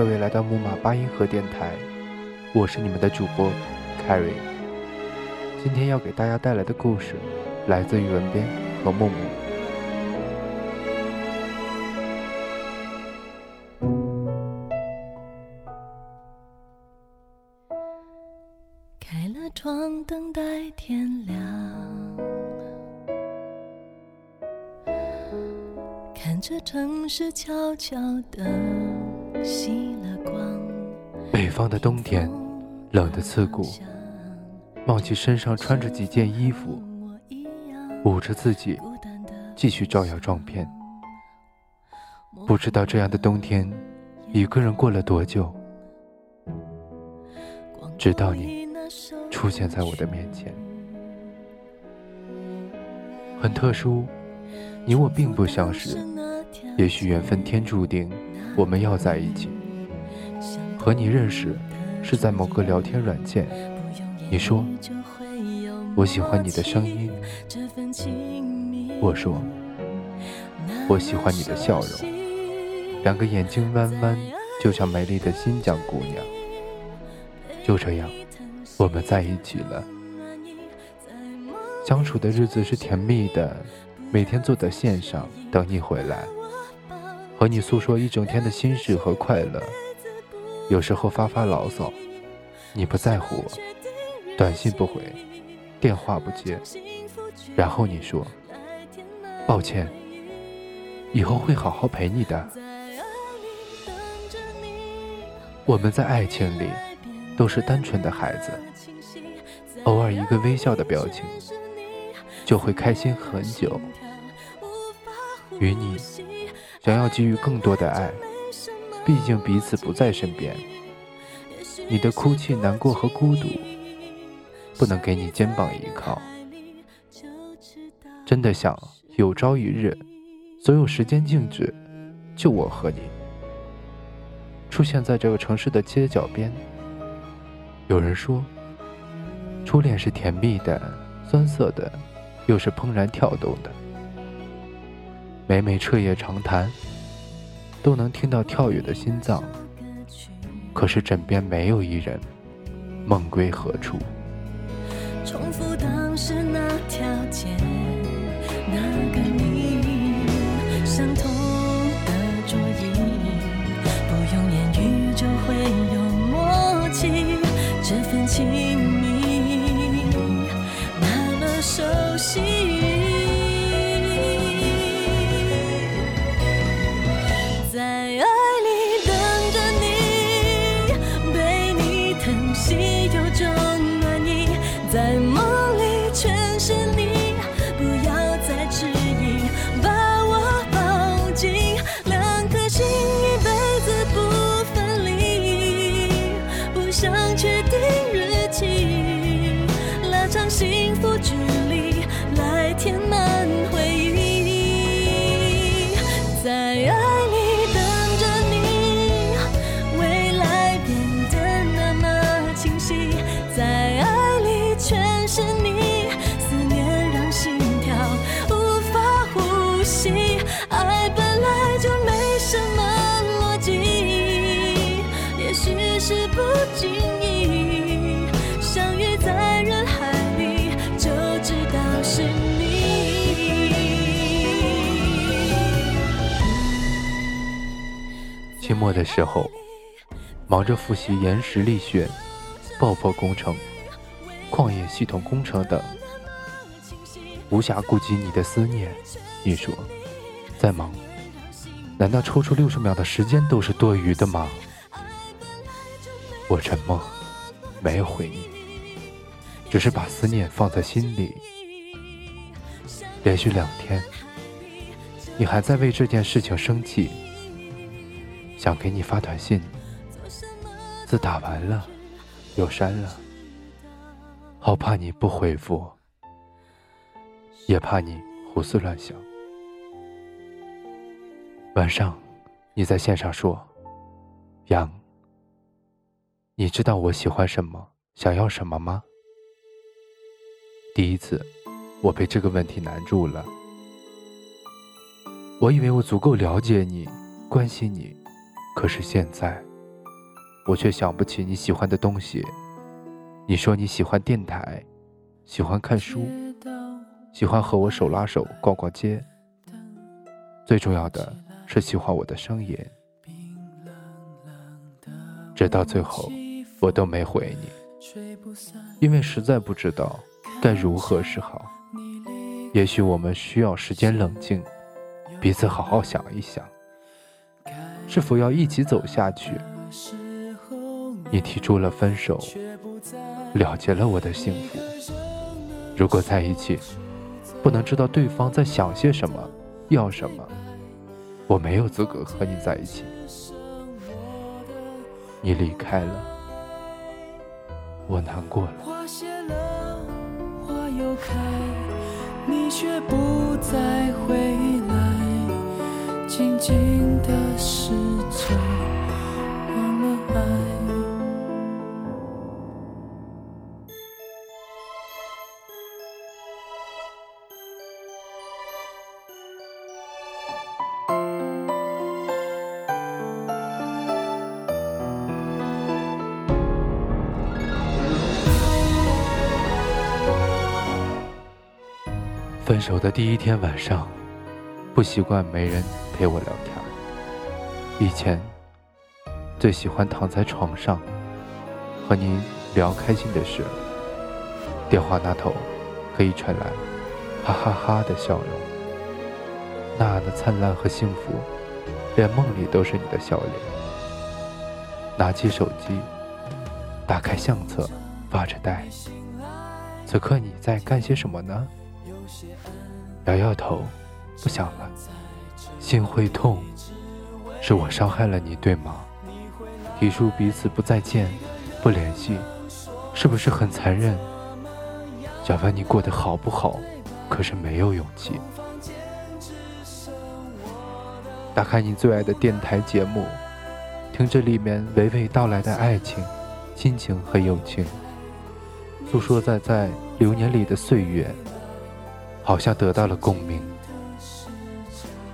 各位来到木马八音盒电台，我是你们的主播 Carry。今天要给大家带来的故事来自于文编和木木。开了窗，等待天亮。看着城市悄悄的。北方的冬天，冷得刺骨。忘记身上穿着几件衣服，捂着自己，继续照耀撞片。不知道这样的冬天，一个人过了多久，直到你出现在我的面前。很特殊，你我并不相识，也许缘分天注定我们要在一起。和你认识是在某个聊天软件。你说我喜欢你的声音，我说我喜欢你的笑容，两个眼睛弯弯，就像美丽的新疆姑娘。就这样，我们在一起了。相处的日子是甜蜜的，每天坐在线上等你回来，和你诉说一整天的心事和快乐。有时候发发牢骚，你不在乎我。短信不回，电话不接，然后你说：“抱歉，以后会好好陪你的。”我们在爱情里都是单纯的孩子，偶尔一个微笑的表情，就会开心很久。与你想要给予更多的爱，毕竟彼此不在身边，你的哭泣、难过和孤独。不能给你肩膀依靠，真的想有朝一日，所有时间静止，就我和你出现在这个城市的街角边。有人说，初恋是甜蜜的、酸涩的，又是怦然跳动的。每每彻夜长谈，都能听到跳跃的心脏。可是枕边没有一人，梦归何处？重复当时那条街，那个你，期末的时候，忙着复习岩石力学、爆破工程、矿业系统工程等，无暇顾及你的思念。你说，再忙，难道抽出六十秒的时间都是多余的吗？我沉默，没有回应，只是把思念放在心里。连续两天，你还在为这件事情生气。想给你发短信，字打完了又删了，好怕你不回复，也怕你胡思乱想。晚上，你在线上说：“杨，你知道我喜欢什么，想要什么吗？”第一次，我被这个问题难住了。我以为我足够了解你，关心你，可是现在，我却想不起你喜欢的东西。你说你喜欢电台，喜欢看书，喜欢和我手拉手逛逛街，最重要的是喜欢我的声音。直到最后，我都没回你，因为实在不知道。该如何是好？也许我们需要时间冷静，彼此好好想一想，是否要一起走下去。你提出了分手，了结了我的幸福。如果在一起，不能知道对方在想些什么，要什么，我没有资格和你在一起。你离开了，我难过了。你却不再回分手的第一天晚上，不习惯没人陪我聊天。以前最喜欢躺在床上和你聊开心的事，电话那头可以传来哈哈哈的笑容，那样的灿烂和幸福，连梦里都是你的笑脸。拿起手机，打开相册，发着呆。此刻你在干些什么呢？摇摇头，不想了。心会痛，是我伤害了你，对吗？提出彼此不再见、不联系，是不是很残忍？想问你过得好不好，可是没有勇气。打开你最爱的电台节目，听着里面娓娓道来的爱情、亲情和友情，诉说在在流年里的岁月。好像得到了共鸣，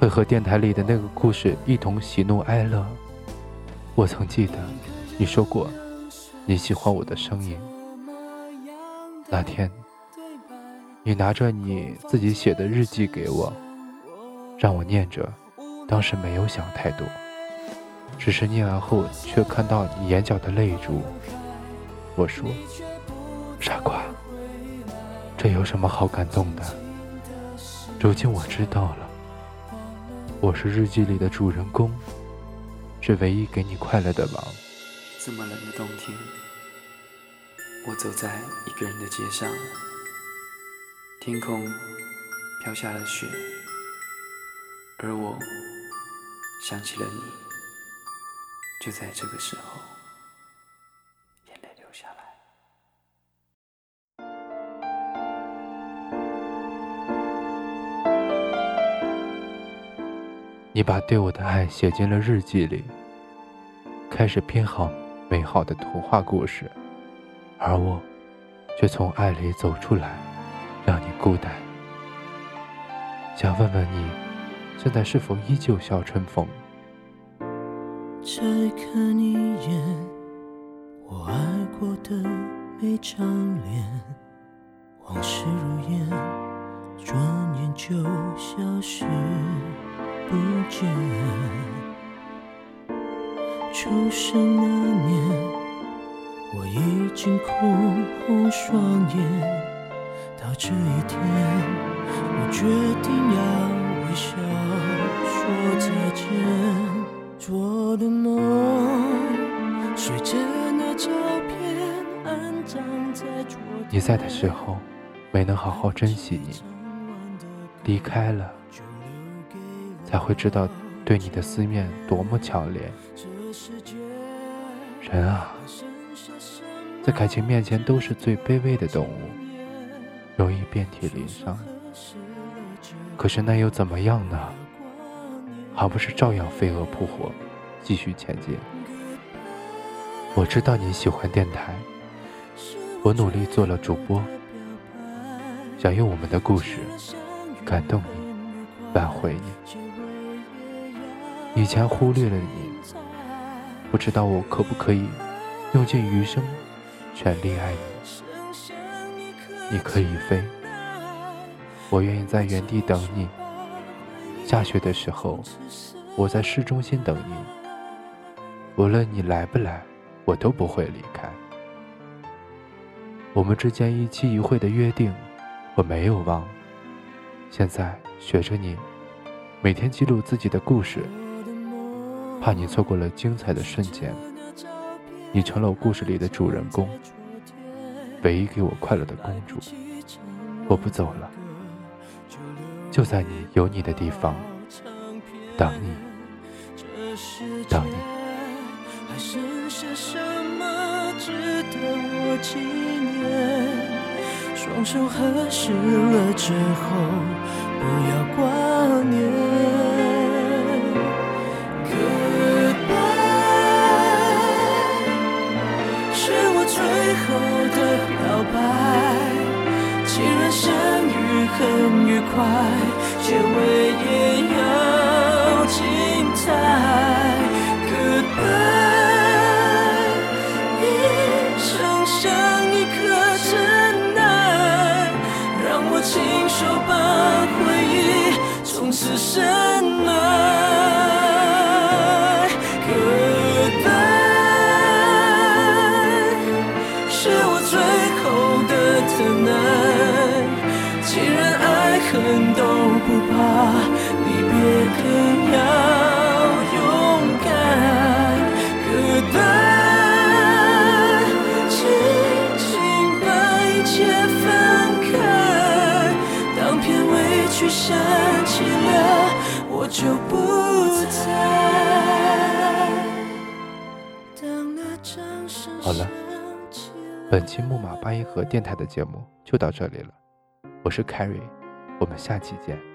会和电台里的那个故事一同喜怒哀乐。我曾记得你说过你喜欢我的声音。那天，你拿着你自己写的日记给我，让我念着。当时没有想太多，只是念完后却看到你眼角的泪珠。我说：“傻瓜，这有什么好感动的？”如今我知道了，我是日记里的主人公，是唯一给你快乐的王。这么冷的冬天，我走在一个人的街上，天空飘下了雪，而我想起了你，就在这个时候。眼泪流下来你把对我的爱写进了日记里，开始编好美好的童话故事，而我却从爱里走出来，让你孤单。想问问你，现在是否依旧笑春风？再看一眼，我爱过的每张脸，往事如烟，转眼就消失。不见。出生那年，我已经哭红双眼。到这一天，我决定要微笑说再见。做的梦，随着那照片安葬在昨天。你在的时候，没能好好珍惜你，离开了。才会知道对你的思念多么强烈。人啊，在感情面前都是最卑微的动物，容易遍体鳞伤。可是那又怎么样呢？还不是照样飞蛾扑火，继续前进。我知道你喜欢电台，我努力做了主播，想用我们的故事感动你，挽回你。以前忽略了你，不知道我可不可以用尽余生全力爱你。你可以飞，我愿意在原地等你。下雪的时候，我在市中心等你。无论你来不来，我都不会离开。我们之间一期一会的约定，我没有忘。现在学着你，每天记录自己的故事。怕你错过了精彩的瞬间，你成了我故事里的主人公，唯一给我快乐的公主。我不走了，就在你有你的地方等你，等你。双手合十了之后，不要挂念。的表白，既然相遇很愉快，结尾也要精彩。Goodbye，一生像一颗尘埃，让我亲手把回忆从此深埋。不怕，离别更要勇敢。Goodbye，轻轻把一切分开。当片尾曲响起了，我就不在。好了，本期木马八音盒电台的节目就到这里了，我是 Carrie。我们下期见。